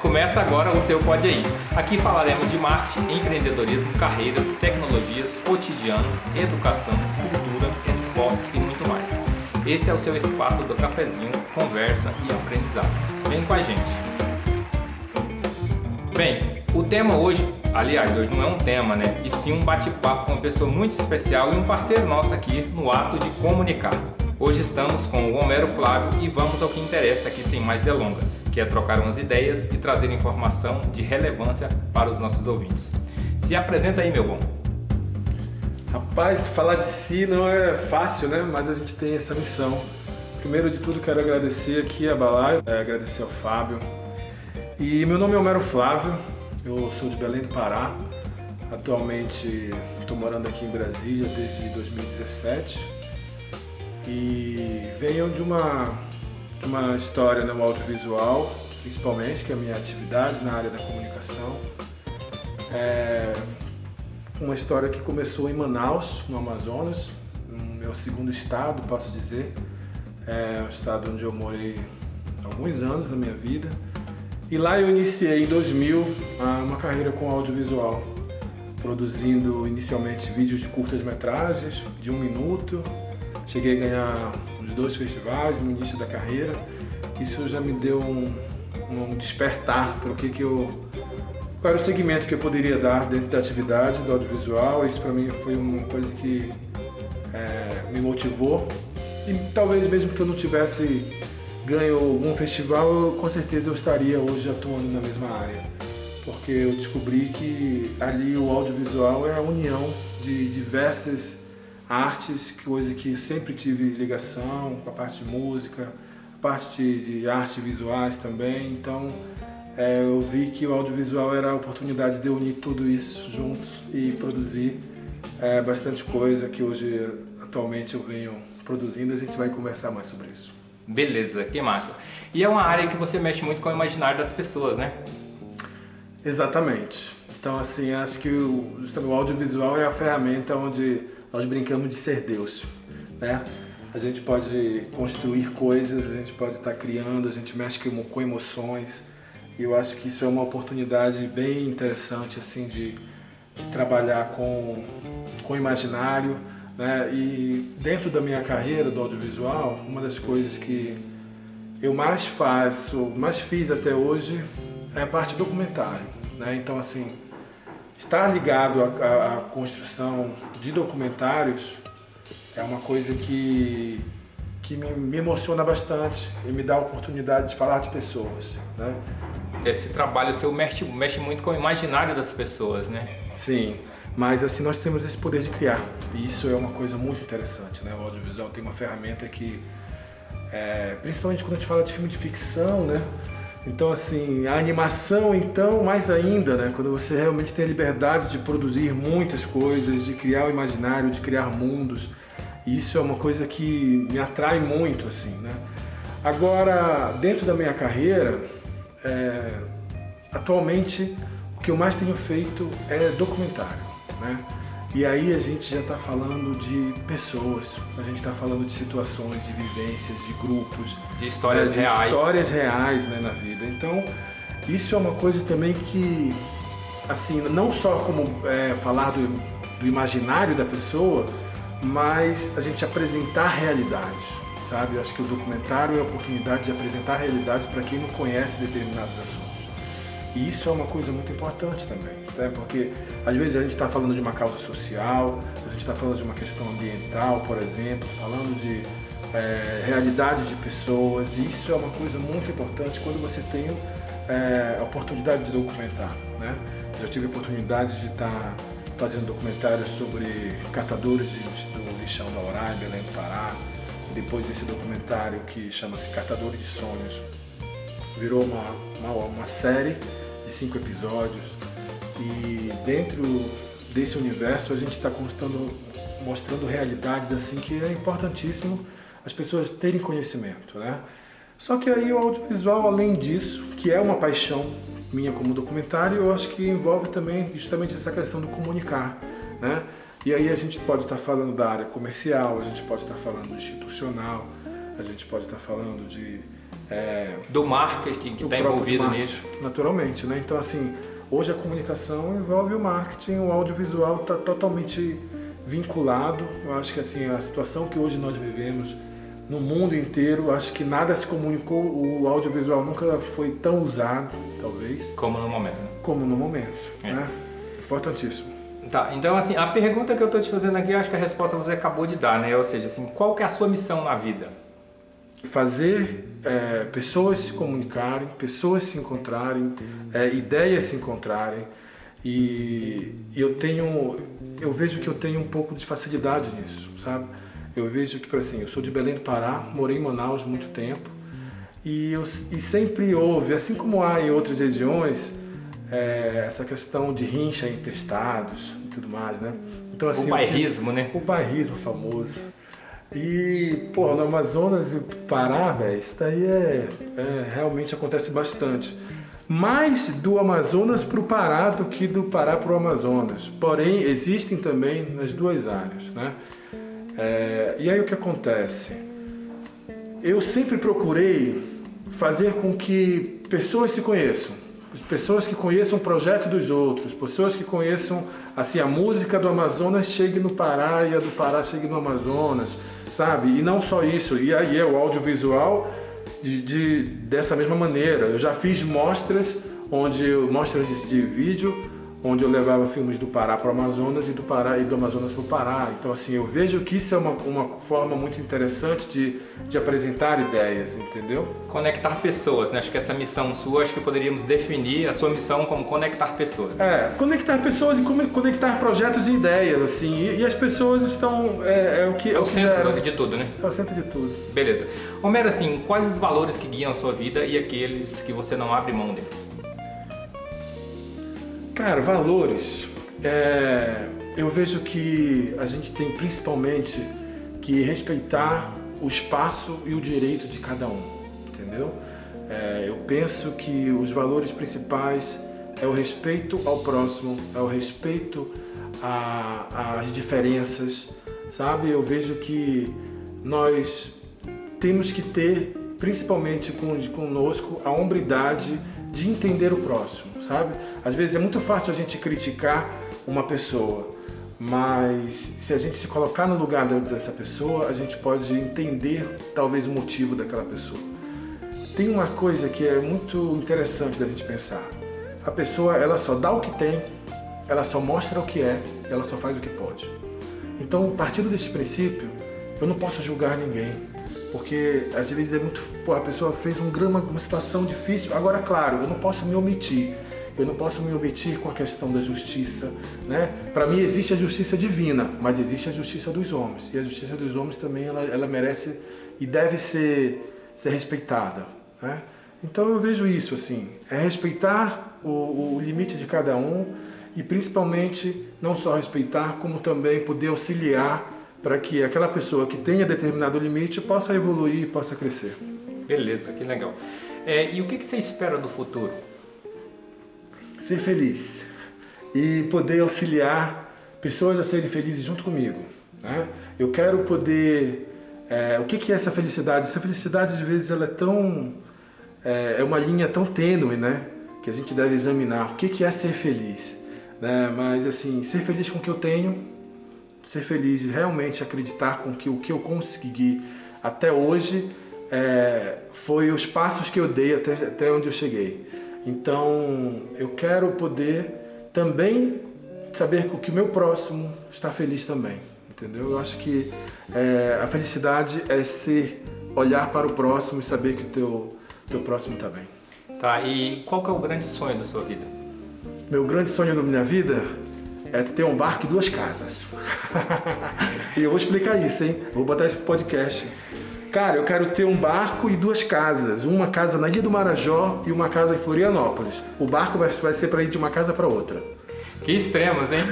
Começa agora o seu Pode Aí. Aqui falaremos de marketing, empreendedorismo, carreiras, tecnologias, cotidiano, educação, cultura, esportes e muito mais. Esse é o seu espaço do cafezinho, conversa e aprendizado. Vem com a gente. Bem, o tema hoje, aliás, hoje não é um tema, né? E sim um bate-papo com uma pessoa muito especial e um parceiro nosso aqui no ato de comunicar. Hoje estamos com o Homero Flávio e vamos ao que interessa aqui sem mais delongas, que é trocar umas ideias e trazer informação de relevância para os nossos ouvintes. Se apresenta aí, meu bom. Rapaz, falar de si não é fácil, né? Mas a gente tem essa missão. Primeiro de tudo, quero agradecer aqui a Balai, é, agradecer ao Fábio. E meu nome é Homero Flávio, eu sou de Belém do Pará. Atualmente estou morando aqui em Brasília desde 2017 e venham de uma, uma história no audiovisual, principalmente, que é a minha atividade na área da comunicação. É uma história que começou em Manaus, no Amazonas, no meu segundo estado, posso dizer. É um estado onde eu morei alguns anos na minha vida. E lá eu iniciei em 2000 uma carreira com audiovisual, produzindo inicialmente vídeos de curtas metragens de um minuto, Cheguei a ganhar os dois festivais no início da carreira. Isso já me deu um, um despertar para o que, que eu. Qual era o segmento que eu poderia dar dentro da atividade do audiovisual. Isso para mim foi uma coisa que é, me motivou. E talvez mesmo que eu não tivesse ganho algum festival, eu, com certeza eu estaria hoje atuando na mesma área. Porque eu descobri que ali o audiovisual é a união de diversas artes, coisa que sempre tive ligação com a parte de música, parte de, artes visuais também. Então é, eu vi que o audiovisual era a oportunidade de unir tudo isso junto e produzir é, bastante coisa que hoje atualmente eu venho produzindo. A gente vai conversar mais sobre isso. Beleza, que massa. E é uma área que você mexe muito com o imaginário das pessoas, né? Exatamente. Então, assim, acho que o, o audiovisual é a ferramenta onde nós brincamos de ser Deus, né? A gente pode construir coisas, a gente pode estar criando, a gente mexe com emoções. E eu acho que isso é uma oportunidade bem interessante assim de, de trabalhar com com imaginário, né? E dentro da minha carreira do audiovisual, uma das coisas que eu mais faço, mais fiz até hoje é a parte documentário, né? Então assim, estar ligado à, à, construção de documentários é uma coisa que, que me, me, emociona bastante e me dá a oportunidade de falar de pessoas. Né? Esse trabalho seu mexe, mexe muito com o imaginário das pessoas, né? Sim, mas assim nós temos esse poder de criar e isso é uma coisa muito interessante. Né? O audiovisual tem uma ferramenta que, é, principalmente quando a gente fala de filme de ficção, né? Então, assim, a animação, então, mais ainda, né? Quando você realmente tem a liberdade de produzir muitas coisas, de criar o imaginário, de criar mundos. Isso é uma coisa que me atrai muito, assim, né? Agora, dentro da minha carreira, é, atualmente, o que eu mais tenho feito é documentário, né? E aí a gente já está falando de pessoas, a gente está falando de situações, de vivências, de grupos, de histórias de reais, histórias reais né, na vida. Então isso é uma coisa também que, assim, não só como é, falar do, do imaginário da pessoa, mas a gente apresentar realidade, sabe? Eu acho que o documentário é a oportunidade de apresentar realidade para quem não conhece determinados assuntos. E isso é uma coisa muito importante também, né? porque às vezes a gente está falando de uma causa social, a gente está falando de uma questão ambiental, por exemplo, falando de é, realidade de pessoas, e isso é uma coisa muito importante quando você tem é, a oportunidade de documentar. Né? Já tive a oportunidade de estar tá fazendo documentários sobre catadores de, do lixão da em Belém do Pará, depois desse documentário que chama-se Catadores de Sonhos, virou uma, uma, uma série de cinco episódios e dentro desse universo a gente está mostrando realidades assim que é importantíssimo as pessoas terem conhecimento, né? Só que aí o audiovisual, além disso, que é uma paixão minha como documentário, eu acho que envolve também justamente essa questão do comunicar, né? E aí a gente pode estar falando da área comercial, a gente pode estar falando institucional, a gente pode estar falando de é, do marketing que está envolvido nisso. Naturalmente, né? Então assim, hoje a comunicação envolve o marketing, o audiovisual está totalmente vinculado. Eu acho que assim a situação que hoje nós vivemos no mundo inteiro, acho que nada se comunicou, o audiovisual nunca foi tão usado, talvez. Como no momento. Né? Como no momento, é. né? Importantíssimo. Tá, então assim, a pergunta que eu estou te fazendo aqui, acho que a resposta você acabou de dar, né? Ou seja, assim, qual que é a sua missão na vida? Fazer é, pessoas se comunicarem, pessoas se encontrarem, é, ideias se encontrarem. E eu tenho, eu vejo que eu tenho um pouco de facilidade nisso, sabe? Eu vejo que, por assim, eu sou de Belém do Pará, morei em Manaus muito tempo e, eu, e sempre houve, assim como há em outras regiões, é, essa questão de rincha entre estados e tudo mais, né? Então, assim, o bairrismo, né? O bairrismo famoso. E, pô, no Amazonas e Pará, velho, isso daí é, é, realmente acontece bastante. Mais do Amazonas para o Pará do que do Pará para o Amazonas. Porém, existem também nas duas áreas, né? É, e aí o que acontece? Eu sempre procurei fazer com que pessoas se conheçam pessoas que conheçam o projeto dos outros, pessoas que conheçam assim a música do Amazonas chegue no Pará e a do Pará chegue no Amazonas, sabe? E não só isso, e aí é o audiovisual de, de dessa mesma maneira. Eu já fiz mostras onde mostras de, de vídeo onde eu levava filmes do Pará para o Amazonas e do Pará e do Amazonas para o Pará. Então assim, eu vejo que isso é uma, uma forma muito interessante de, de apresentar ideias, entendeu? Conectar pessoas, né? Acho que essa missão sua, acho que poderíamos definir a sua missão como conectar pessoas. É, conectar pessoas e conectar projetos e ideias, assim. E, e as pessoas estão é, é, o que é o, o centro de tudo, né? É o centro de tudo. Beleza. Homero, assim, quais os valores que guiam a sua vida e aqueles que você não abre mão deles? Cara, valores. É, eu vejo que a gente tem principalmente que respeitar o espaço e o direito de cada um, entendeu? É, eu penso que os valores principais é o respeito ao próximo, é o respeito às diferenças, sabe? Eu vejo que nós temos que ter, principalmente com, conosco, a hombridade de entender o próximo, sabe? Às vezes é muito fácil a gente criticar uma pessoa, mas se a gente se colocar no lugar dessa pessoa, a gente pode entender talvez o motivo daquela pessoa. Tem uma coisa que é muito interessante da gente pensar. A pessoa, ela só dá o que tem, ela só mostra o que é, ela só faz o que pode. Então, partindo desse princípio, eu não posso julgar ninguém, porque às vezes é muito, pô, a pessoa fez um grama, uma situação difícil. Agora, claro, eu não posso me omitir eu não posso me omitir com a questão da justiça. Né? Para mim existe a justiça divina, mas existe a justiça dos homens. E a justiça dos homens também ela, ela merece e deve ser, ser respeitada. Né? Então eu vejo isso assim, é respeitar o, o limite de cada um e principalmente não só respeitar, como também poder auxiliar para que aquela pessoa que tenha determinado limite possa evoluir possa crescer. Beleza, que legal. É, e o que, que você espera do futuro? Ser feliz e poder auxiliar pessoas a serem felizes junto comigo. Né? Eu quero poder. É, o que, que é essa felicidade? Essa felicidade, às vezes, ela é tão. É, é uma linha tão tênue, né? Que a gente deve examinar. O que, que é ser feliz? Né? Mas, assim, ser feliz com o que eu tenho, ser feliz e realmente acreditar com que o que eu consegui até hoje é, foi os passos que eu dei até, até onde eu cheguei. Então, eu quero poder também saber que o meu próximo está feliz também, entendeu? Eu acho que é, a felicidade é ser olhar para o próximo e saber que o teu, teu próximo está bem. Tá, e qual que é o grande sonho da sua vida? Meu grande sonho da minha vida é ter um barco e duas casas. e eu vou explicar isso, hein? Vou botar esse podcast Cara, eu quero ter um barco e duas casas. Uma casa na Ilha do Marajó e uma casa em Florianópolis. O barco vai, vai ser para ir de uma casa para outra. Que extremos, hein?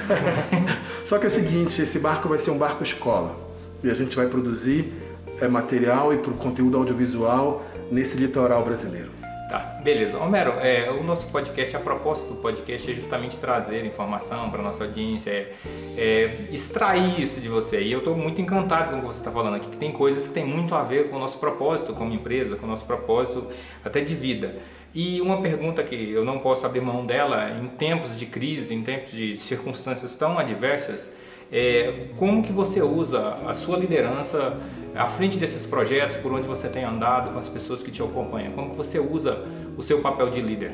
Só que é o seguinte, esse barco vai ser um barco escola. E a gente vai produzir é, material e conteúdo audiovisual nesse litoral brasileiro. Tá, beleza. Homero, é, o nosso podcast, a proposta do podcast é justamente trazer informação para nossa audiência, é, é, extrair isso de você. E eu estou muito encantado com o que você está falando aqui, que tem coisas que tem muito a ver com o nosso propósito como empresa, com o nosso propósito até de vida. E uma pergunta que eu não posso abrir mão dela, em tempos de crise, em tempos de circunstâncias tão adversas, é como que você usa a sua liderança à frente desses projetos, por onde você tem andado, com as pessoas que te acompanham? Como que você usa o seu papel de líder?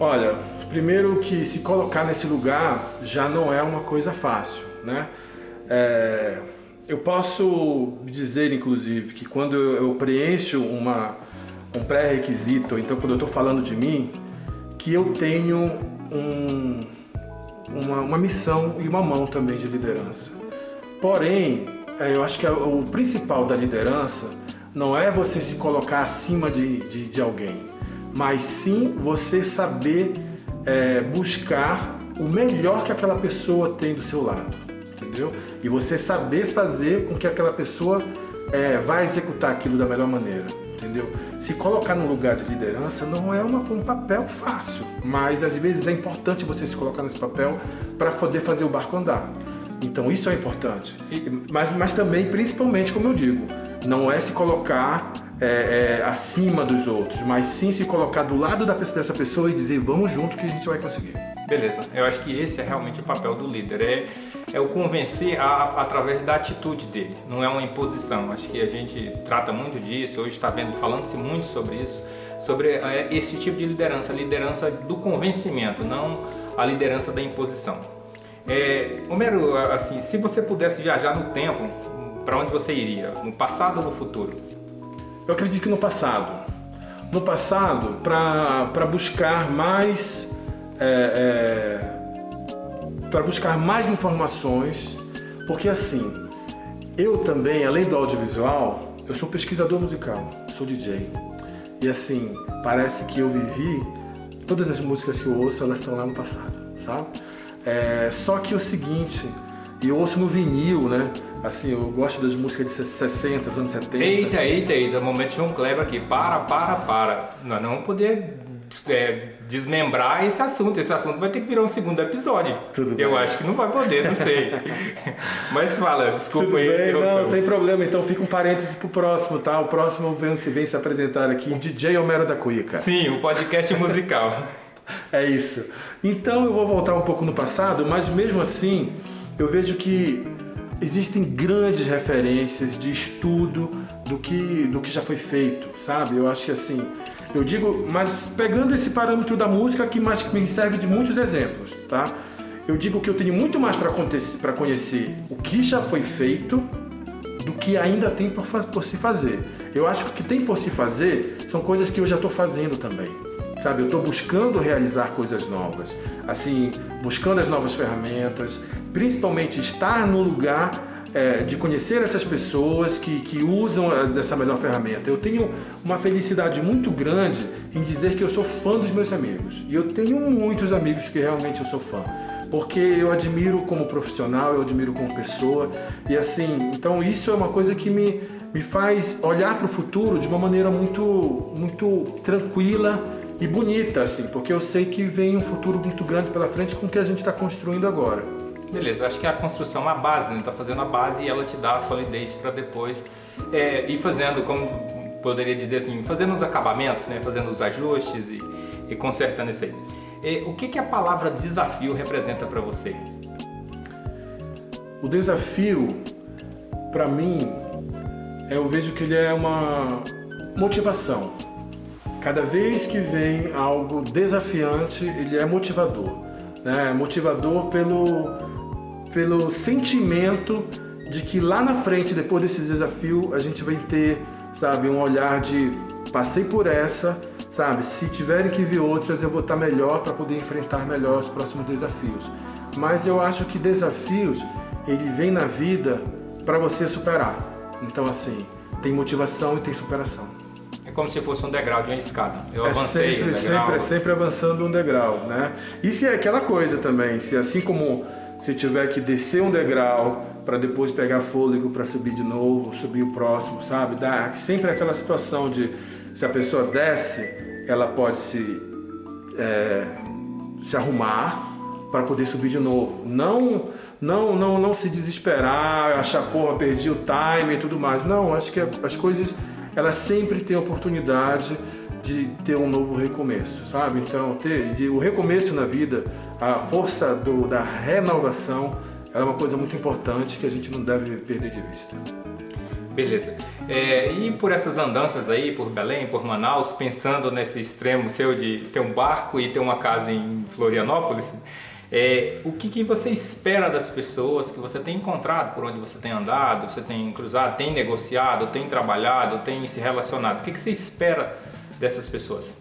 Olha, primeiro que se colocar nesse lugar já não é uma coisa fácil, né? É, eu posso dizer, inclusive, que quando eu preencho uma, um pré-requisito, então quando eu estou falando de mim, que eu tenho um, uma, uma missão e uma mão também de liderança. Porém, eu acho que o principal da liderança não é você se colocar acima de, de, de alguém, mas sim você saber é, buscar o melhor que aquela pessoa tem do seu lado, entendeu? E você saber fazer com que aquela pessoa é, vá executar aquilo da melhor maneira, entendeu? Se colocar num lugar de liderança não é uma, um papel fácil, mas às vezes é importante você se colocar nesse papel para poder fazer o barco andar. Então isso é importante. Mas, mas também, principalmente, como eu digo, não é se colocar é, é, acima dos outros, mas sim se colocar do lado da, dessa pessoa e dizer vamos junto que a gente vai conseguir. Beleza, eu acho que esse é realmente o papel do líder, é, é o convencer a, através da atitude dele, não é uma imposição. Acho que a gente trata muito disso, hoje está vendo, falando-se muito sobre isso, sobre é, esse tipo de liderança, a liderança do convencimento, não a liderança da imposição. É, Homero, assim, se você pudesse viajar no tempo, para onde você iria? No passado ou no futuro? Eu acredito que no passado. No passado, para buscar mais. É, é, para buscar mais informações, porque assim, eu também, além do audiovisual, eu sou pesquisador musical, sou DJ. E assim, parece que eu vivi, todas as músicas que eu ouço, elas estão lá no passado, sabe? É, só que o seguinte, eu ouço no vinil, né? Assim, eu gosto das músicas de 60, dos anos 70. Eita, eita, eita, momento João Kleber aqui. Para, para, para. Nós não vamos poder é, desmembrar esse assunto. Esse assunto vai ter que virar um segundo episódio. Tudo eu bem. acho que não vai poder, não sei. Mas fala, desculpa Tudo aí. bem, não, sem problema. Então fica um parêntese pro próximo, tá? O próximo vem se, vem se apresentar aqui, DJ Homero da Cuica. Sim, o podcast musical. É isso. Então eu vou voltar um pouco no passado, mas mesmo assim eu vejo que existem grandes referências de estudo do que, do que já foi feito, sabe? Eu acho que assim, eu digo, mas pegando esse parâmetro da música que mais me serve de muitos exemplos, tá? Eu digo que eu tenho muito mais para conhecer o que já foi feito do que ainda tem por, por se fazer. Eu acho que o que tem por se fazer são coisas que eu já estou fazendo também. Sabe, eu estou buscando realizar coisas novas, assim, buscando as novas ferramentas, principalmente estar no lugar é, de conhecer essas pessoas que, que usam eh, dessa melhor ferramenta. Eu tenho uma felicidade muito grande em dizer que eu sou fã dos meus amigos. E eu tenho muitos amigos que realmente eu sou fã porque eu admiro como profissional, eu admiro como pessoa e assim, então isso é uma coisa que me, me faz olhar para o futuro de uma maneira muito muito tranquila e bonita, assim, porque eu sei que vem um futuro muito grande pela frente com o que a gente está construindo agora. Beleza, acho que a construção é a base, né? Tá fazendo a base e ela te dá a solidez para depois é, ir fazendo, como poderia dizer assim, fazendo os acabamentos, né? Fazendo os ajustes e, e consertando isso aí. E, o que, que a palavra desafio representa para você? O desafio, para mim, eu vejo que ele é uma motivação. Cada vez que vem algo desafiante, ele é motivador. Né? Motivador pelo, pelo sentimento de que lá na frente, depois desse desafio, a gente vai ter, sabe, um olhar de passei por essa, sabe? Se tiverem que vir outras, eu vou estar melhor para poder enfrentar melhor os próximos desafios. Mas eu acho que desafios, ele vem na vida para você superar. Então assim, tem motivação e tem superação. É como se fosse um degrau de uma escada. Eu É avancei sempre, um degrau. sempre, é sempre avançando um degrau, né? E se é aquela coisa também, se assim como se tiver que descer um degrau para depois pegar fôlego para subir de novo, subir o próximo, sabe? Dá sempre aquela situação de Se a pessoa desce, ela pode se, é, se arrumar para poder subir de novo. Não, não, não, não se desesperar, achar, porra, perdi o time e tudo mais. Não, acho que as coisas, elas sempre têm oportunidade de ter um novo recomeço, sabe? Então, ter de, o recomeço na vida, a força do, da renovação, é uma coisa muito importante que a gente não deve perder de vista. Beleza. É, e por essas andanças aí, por Belém, por Manaus, pensando nesse extremo seu de ter um barco e ter uma casa em Florianópolis, é, o que, que, você espera das pessoas que você tem encontrado por onde você tem andado, você tem cruzado, tem negociado, tem trabalhado, tem se relacionado? O que, que você espera dessas pessoas?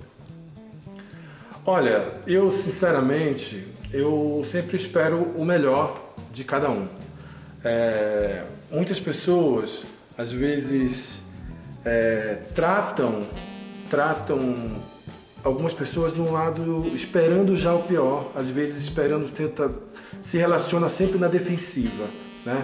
Olha, eu sinceramente, eu sempre espero o melhor de cada um. É, muitas pessoas às vezes é, tratam tratam algumas pessoas de um lado esperando já o pior, às vezes esperando tenta se relaciona sempre na defensiva, né?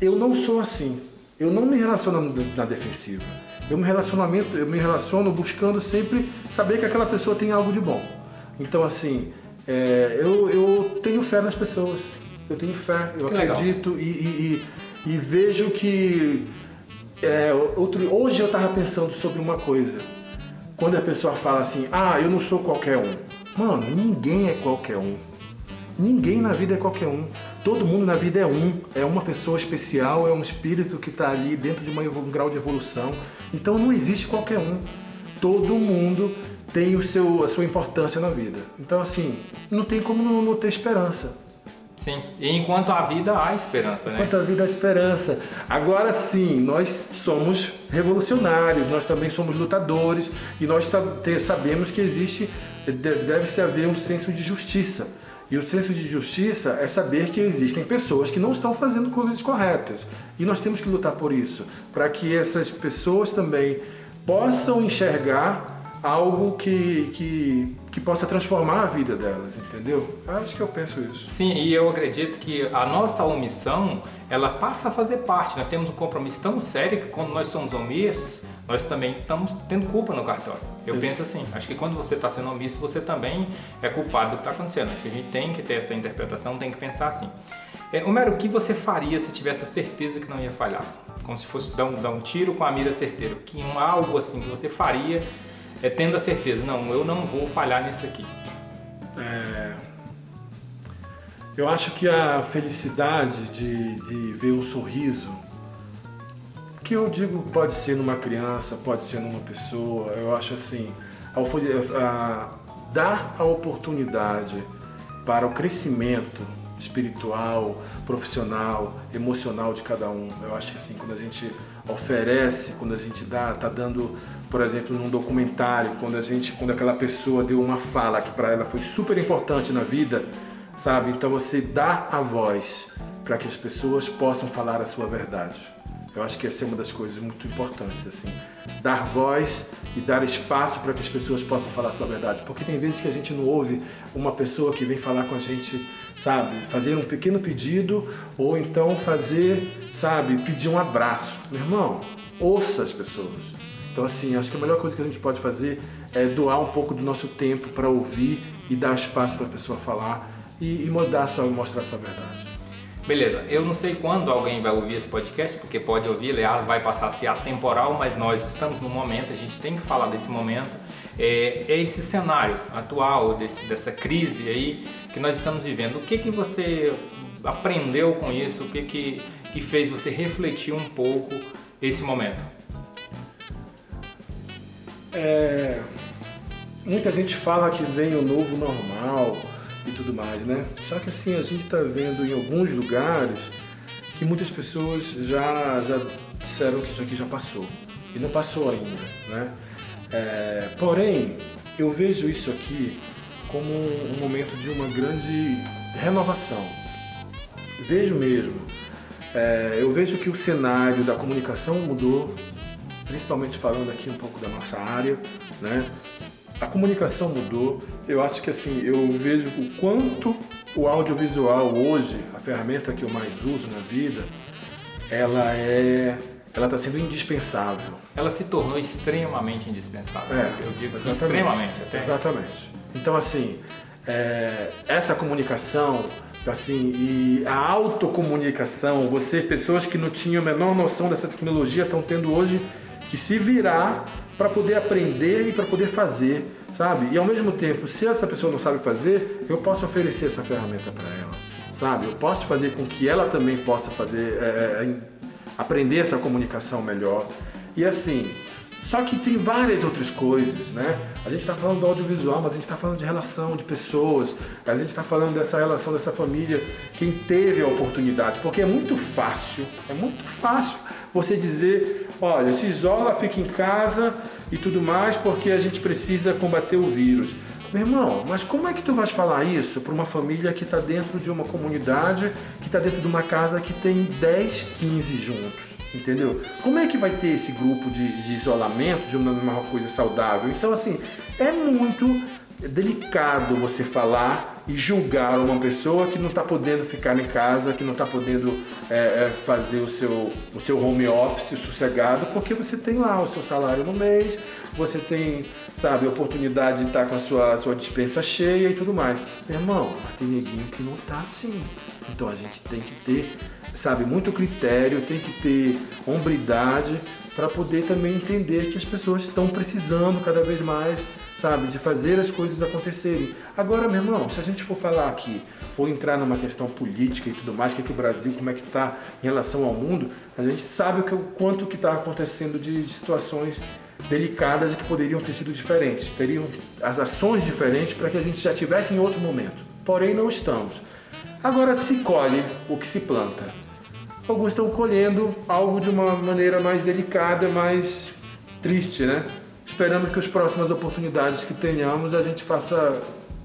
Eu não sou assim. Eu não me relaciono na defensiva. Eu me relacionamento, eu me relaciono buscando sempre saber que aquela pessoa tem algo de bom. Então assim, é, eu, eu tenho fé nas pessoas. Eu tenho fé, eu que acredito e, e, e, e, vejo que é, outro, hoje eu estava pensando sobre uma coisa. Quando a pessoa fala assim, ah, eu não sou qualquer um. Mano, ninguém é qualquer um. Ninguém na vida é qualquer um. Todo mundo na vida é um. É uma pessoa especial, é um espírito que está ali dentro de uma, um grau de evolução. Então não existe qualquer um. Todo mundo tem o seu, a sua importância na vida. Então, assim, não tem como não, não ter esperança. Sim, e enquanto há vida, há esperança, né? Enquanto há vida, há esperança. Agora sim, nós somos revolucionários, nós também somos lutadores e nós sabemos que existe, deve-se haver um senso de justiça. E o senso de justiça é saber que existem pessoas que não estão fazendo coisas corretas. E nós temos que lutar por isso, para que essas pessoas também possam enxergar algo que, que, que possa transformar a vida delas, entendeu? Acho que eu penso isso. Sim, e eu acredito que a nossa omissão, ela passa a fazer parte. Nós temos um compromisso tão sério que quando nós somos omissos, nós também estamos tendo culpa no cartório. Eu isso. penso assim, acho que quando você está sendo omisso, você também é culpado do que está acontecendo. Acho que a gente tem que ter essa interpretação, tem que pensar assim. É, Homero, o que você faria se tivesse a certeza que não ia falhar? Como se fosse dar um, dar um tiro com a mira certeira. Que um, algo assim que você faria é tendo a certeza, não, eu não vou falhar nisso aqui. É, eu acho que a felicidade de, de ver o sorriso, que eu digo pode ser numa criança, pode ser numa pessoa, eu acho assim, a, a, dar a oportunidade para o crescimento espiritual, profissional, emocional de cada um. Eu acho que assim, quando a gente oferece, quando a gente dá, tá dando por exemplo, num documentário, quando a gente, quando aquela pessoa deu uma fala que para ela foi super importante na vida, sabe? Então você dá a voz para que as pessoas possam falar a sua verdade. Eu acho que essa é uma das coisas muito importantes, assim, dar voz e dar espaço para que as pessoas possam falar a sua verdade, porque tem vezes que a gente não ouve uma pessoa que vem falar com a gente, sabe, fazer um pequeno pedido ou então fazer, sabe, pedir um abraço. Meu irmão, ouça as pessoas então, assim, acho que a melhor coisa que a gente pode fazer é doar um pouco do nosso tempo para ouvir e dar espaço para a pessoa falar e, e a sua, mostrar sua verdade. Beleza, eu não sei quando alguém vai ouvir esse podcast, porque pode ouvir, ele vai passar a ser atemporal, mas nós estamos no momento, a gente tem que falar desse momento. É, é esse cenário atual, desse, dessa crise aí que nós estamos vivendo. O que, que você aprendeu com isso? O que, que, que fez você refletir um pouco esse momento? É, muita gente fala que vem o novo normal e tudo mais, né? Só que assim, a gente está vendo em alguns lugares que muitas pessoas já, já disseram que isso aqui já passou. E não passou ainda, né? É, porém, eu vejo isso aqui como um momento de uma grande renovação. Vejo mesmo. É, eu vejo que o cenário da comunicação mudou, principalmente falando aqui um pouco da nossa área, né? A comunicação mudou. Eu acho que assim, eu vejo o quanto o audiovisual hoje, a ferramenta que eu mais uso na vida, ela é ela está sendo indispensável. Ela se tornou extremamente indispensável. É, eu digo exatamente. extremamente até. Exatamente. Então, assim, é, essa comunicação, assim, e a autocomunicação, você, pessoas que não tinham a menor noção dessa tecnologia, estão tendo hoje que se virar para poder aprender e para poder fazer, sabe? E ao mesmo tempo, se essa pessoa não sabe fazer, eu posso oferecer essa ferramenta para ela, sabe? Eu posso fazer com que ela também possa fazer, é, é, aprender essa comunicação melhor. E assim, só que tem várias outras coisas, né? A gente está falando do audiovisual, mas a gente está falando de relação de pessoas, a gente está falando dessa relação dessa família, quem teve a oportunidade, porque é muito fácil, é muito fácil você dizer, olha, se isola, fica em casa e tudo mais, porque a gente precisa combater o vírus. Meu irmão, mas como é que tu vais falar isso para uma família que está dentro de uma comunidade, que está dentro de uma casa que tem 10, 15 juntos? Entendeu? Como é que vai ter esse grupo de, de isolamento de uma, uma coisa saudável? Então, assim, é muito delicado você falar e julgar uma pessoa que não está podendo ficar em casa, que não está podendo é, é, fazer o seu, o seu home office sossegado, porque você tem lá o seu salário no mês, você tem, sabe, a oportunidade de estar com a sua, sua dispensa cheia e tudo mais. Meu irmão, tem neguinho que não está assim. Então a gente tem que ter, sabe, muito critério, tem que ter hombridade para poder também entender que as pessoas estão precisando cada vez mais sabe, de fazer as coisas acontecerem. Agora, meu irmão, se a gente for falar aqui, for entrar numa questão política e tudo mais, que, é que o Brasil, como é que está em relação ao mundo, a gente sabe o, que, o quanto que está acontecendo de, de situações delicadas e que poderiam ter sido diferentes, teriam as ações diferentes para que a gente já tivesse em outro momento. Porém, não estamos. Agora se colhe o que se planta. Alguns estão colhendo algo de uma maneira mais delicada, mais triste, né? Esperamos que as próximas oportunidades que tenhamos a gente faça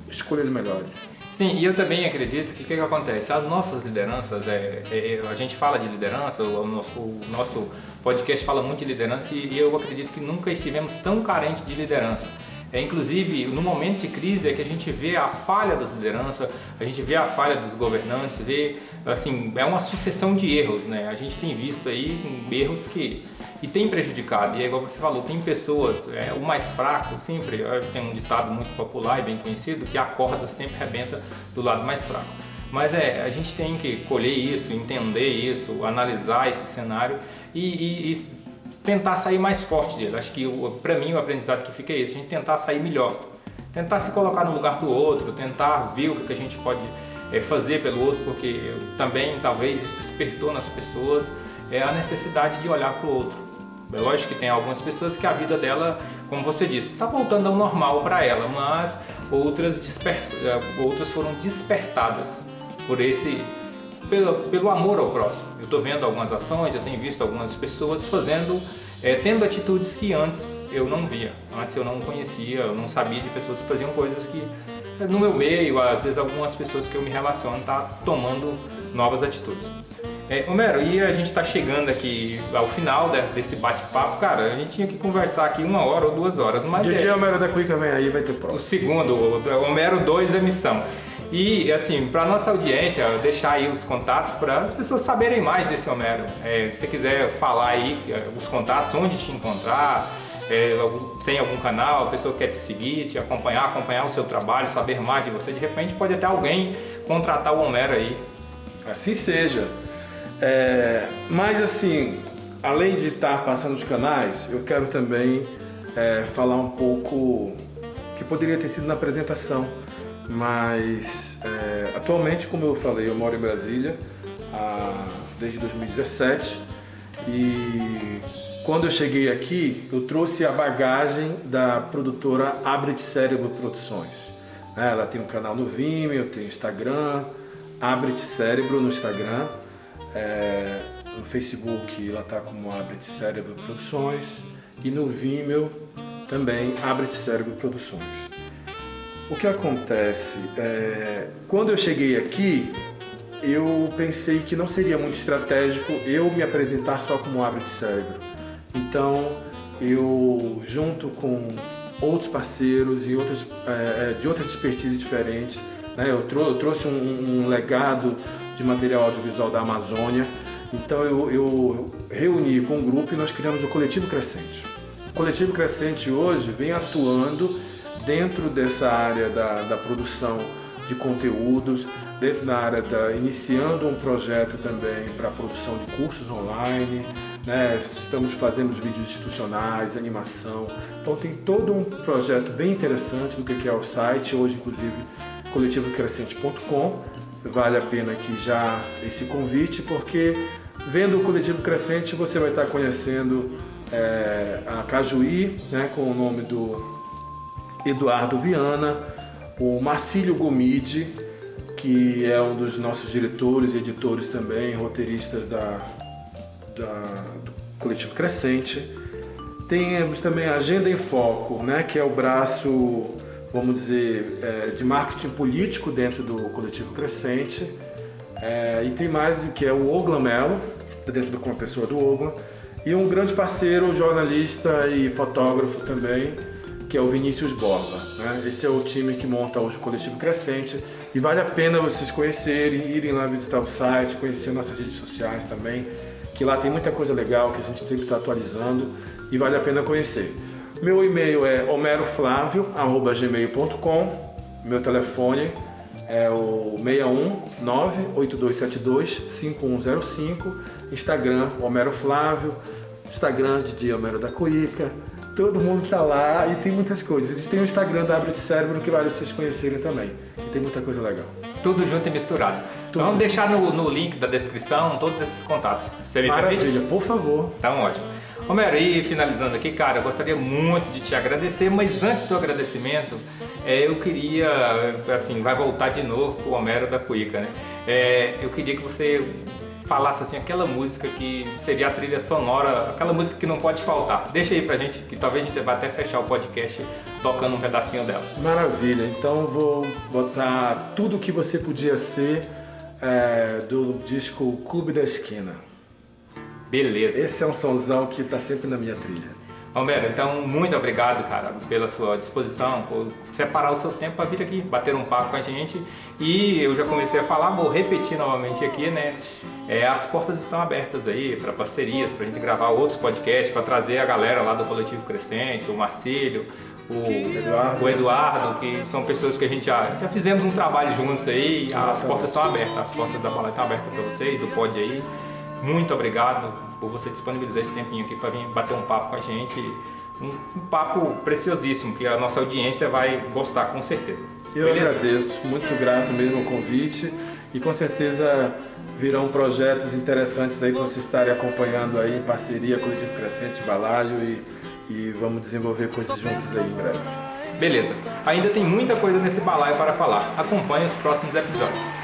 escolhas melhores. Sim, e eu também acredito que o que, que, acontece? As nossas lideranças, é, é, a gente fala de liderança, o nosso, o nosso podcast fala muito de liderança e eu acredito que nunca estivemos tão carentes de liderança. É, inclusive, no momento de crise é que a gente vê a falha das lideranças, a gente vê a falha dos governantes, vê, assim, é uma sucessão de erros, né? A gente tem visto aí erros que e tem prejudicado. E é igual você falou, tem pessoas, é, o mais fraco sempre, é, tem um ditado muito popular e bem conhecido, que a corda sempre rebenta do lado mais fraco. Mas é, a gente tem que colher isso, entender isso, analisar esse cenário e, e, e tentar sair mais forte dele. Acho que para mim o aprendizado que fica é esse, a gente tentar sair melhor. Tentar se colocar no lugar do outro, tentar ver o que a gente pode é, fazer pelo outro, porque também talvez isso despertou nas pessoas é, a necessidade de olhar para o outro. É lógico que tem algumas pessoas que a vida dela, como você disse, está voltando ao normal para ela, mas outras, é, outras foram despertadas por esse pelo, pelo amor ao próximo. Eu estou vendo algumas ações, eu tenho visto algumas pessoas fazendo, é, tendo atitudes que antes eu não via, antes eu não conhecia, eu não sabia de pessoas que faziam coisas que no meu meio, às vezes algumas pessoas que eu me relaciono tá tomando novas atitudes. É, Homero, e a gente está chegando aqui ao final desse bate-papo, cara, a gente tinha que conversar aqui uma hora ou duas horas, mas... DJ é, Homero da Cuica vem aí, vai ter próximo. O segundo, o Homero 2 emissão. E assim, para nossa audiência, deixar aí os contatos para as pessoas saberem mais desse Homero. É, se você quiser falar aí é, os contatos, onde te encontrar, é, tem algum canal, a pessoa quer te seguir, te acompanhar, acompanhar o seu trabalho, saber mais de você, de repente pode até alguém contratar o Homero aí. Assim seja. É, mas assim, além de estar passando os canais, eu quero também é, falar um pouco que poderia ter sido na apresentação. Mas é, atualmente, como eu falei, eu moro em Brasília há, desde 2017 e quando eu cheguei aqui, eu trouxe a bagagem da produtora Abrit Cérebro Produções. Ela tem um canal no Vimeo, tem Instagram, Abrit Cérebro no Instagram, é, no Facebook ela está como Abrit Cérebro Produções e no Vimeo também Abrit Cérebro Produções. O que acontece? É, quando eu cheguei aqui, eu pensei que não seria muito estratégico eu me apresentar só como Abre de Cérebro. Então, eu, junto com outros parceiros e outros, é, é de outras expertises diferentes, né, eu, trou eu trouxe um, um legado de material audiovisual da Amazônia Então eu, eu reuni com um grupo e nós criamos o Coletivo Crescente. O Coletivo Crescente hoje vem atuando dentro dessa área da, da produção de conteúdos, dentro da área da iniciando um projeto também para produção de cursos online, né? estamos fazendo vídeos institucionais, animação, então tem todo um projeto bem interessante do que é o site, hoje inclusive coletivocrescente.com, vale a pena aqui já esse convite, porque vendo o Coletivo Crescente você vai estar conhecendo é, a Cajuí, né, com o nome do Eduardo Viana, o Marcílio Gomide, que é um dos nossos diretores editores também, roteiristas da, da, do Coletivo Crescente. Temos também a Agenda em Foco, né, que é o braço, vamos dizer, é, de marketing político dentro do Coletivo Crescente. É, e tem mais que é o Ogla Melo, dentro do pessoa do Ogla. E um grande parceiro, jornalista e fotógrafo também, que é o Vinícius Borba. Né? Esse é o time que monta hoje o Coletivo Crescente e vale a pena vocês conhecerem, irem lá visitar o site, conhecer nossas redes sociais também, que lá tem muita coisa legal que a gente sempre está atualizando e vale a pena conhecer. Meu e-mail é homeroflavio.gmail.com, meu telefone é o 61982725105, Instagram Homero Flávio, Instagram de Homero da Cuíca, todo mundo tá lá e tem muitas coisas. E tem o Instagram da Abre de Cérebro que vale vocês conhecerem também, e tem muita coisa legal. Tudo junto e misturado. Tudo. Vamos deixar no, no, link da descrição todos esses contatos. Você me Maravilha, permite? por favor. Então, ótimo. Romero, e finalizando aqui, cara, eu gostaria muito de te agradecer, mas antes do agradecimento, é, eu queria, assim, vai voltar de novo pro Homero da Cuica, né? É, eu queria que você falasse assim aquela música que seria a trilha sonora, aquela música que não pode faltar. Deixa aí pra gente, que talvez a gente vá até fechar o podcast tocando um pedacinho dela. Maravilha, então vou botar tudo que você podia ser é, do disco Clube da Esquina. Beleza. Esse é um somzão que tá sempre na minha trilha. Romero, então muito obrigado, cara, pela sua disposição, por separar o seu tempo para vir aqui bater um papo com a gente. E eu já comecei a falar, vou repetir novamente aqui, né? É, as portas estão abertas aí para parcerias, para a gente gravar outros podcasts, para trazer a galera lá do Coletivo Crescente, o Marcílio, o Eduardo. o Eduardo, que são pessoas que a gente já, já fizemos um trabalho juntos aí. As portas estão abertas, as portas da bala estão abertas para vocês, do pod aí. Muito obrigado por você disponibilizar esse tempinho aqui para vir bater um papo com a gente. Um, um, papo preciosíssimo que a nossa audiência vai gostar com certeza. Eu Beleza? agradeço, muito grato mesmo o convite e com certeza virão projetos interessantes aí para vocês estarem acompanhando aí em parceria com o Coletivo Crescente, Balaio e, e vamos desenvolver coisas juntos aí em breve. Beleza, ainda tem muita coisa nesse balaio para falar. Acompanhe os próximos episódios.